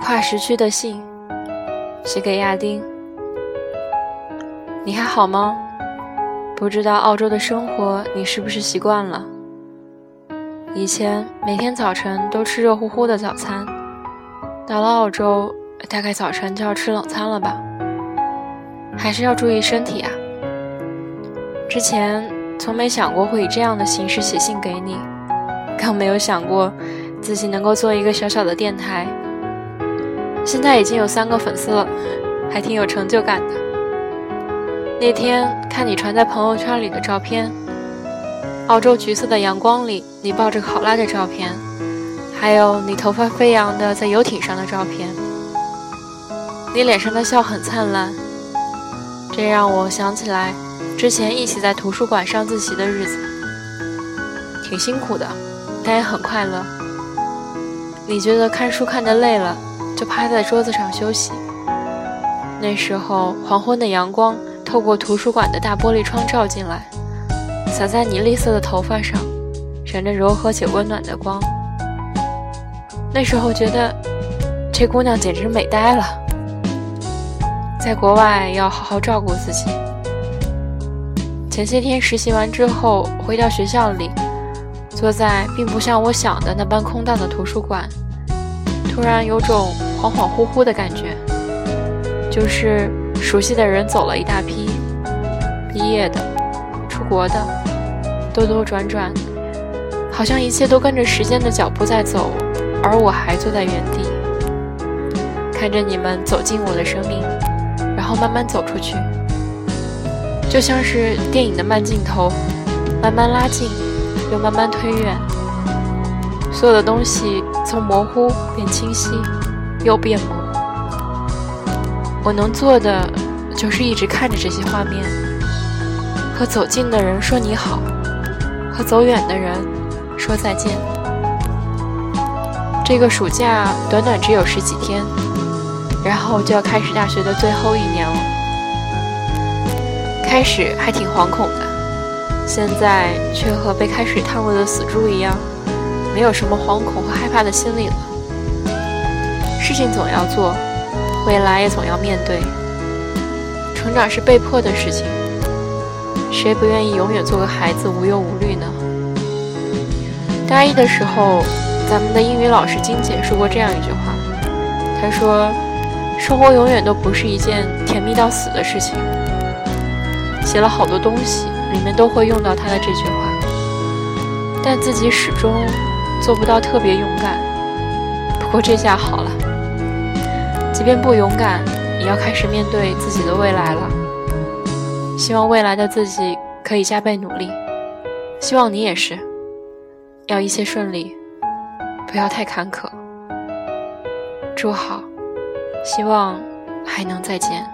跨时区的信，写给亚丁。你还好吗？不知道澳洲的生活你是不是习惯了？以前每天早晨都吃热乎乎的早餐，到了澳洲，大概早晨就要吃冷餐了吧？还是要注意身体啊！之前从没想过会以这样的形式写信给你，更没有想过自己能够做一个小小的电台。现在已经有三个粉丝了，还挺有成就感的。那天看你传在朋友圈里的照片，澳洲橘色的阳光里，你抱着考拉的照片，还有你头发飞扬的在游艇上的照片，你脸上的笑很灿烂，这让我想起来之前一起在图书馆上自习的日子，挺辛苦的，但也很快乐。你觉得看书看得累了？就趴在桌子上休息。那时候，黄昏的阳光透过图书馆的大玻璃窗照进来，洒在你栗色的头发上，闪着柔和且温暖的光。那时候觉得，这姑娘简直美呆了。在国外要好好照顾自己。前些天实习完之后，回到学校里，坐在并不像我想的那般空荡的图书馆。突然有种恍恍惚惚的感觉，就是熟悉的人走了一大批，毕业的、出国的，兜兜转转，好像一切都跟着时间的脚步在走，而我还坐在原地，看着你们走进我的生命，然后慢慢走出去，就像是电影的慢镜头，慢慢拉近，又慢慢推远。所有的东西从模糊变清晰，又变模。我能做的就是一直看着这些画面，和走近的人说你好，和走远的人说再见。这个暑假短短只有十几天，然后就要开始大学的最后一年了。开始还挺惶恐的，现在却和被开水烫过的死猪一样。没有什么惶恐和害怕的心理了。事情总要做，未来也总要面对。成长是被迫的事情，谁不愿意永远做个孩子，无忧无虑呢？大一的时候，咱们的英语老师金姐说过这样一句话，她说：“生活永远都不是一件甜蜜到死的事情。”写了好多东西，里面都会用到她的这句话，但自己始终。做不到特别勇敢，不过这下好了。即便不勇敢，也要开始面对自己的未来了。希望未来的自己可以加倍努力，希望你也是，要一切顺利，不要太坎坷。祝好，希望还能再见。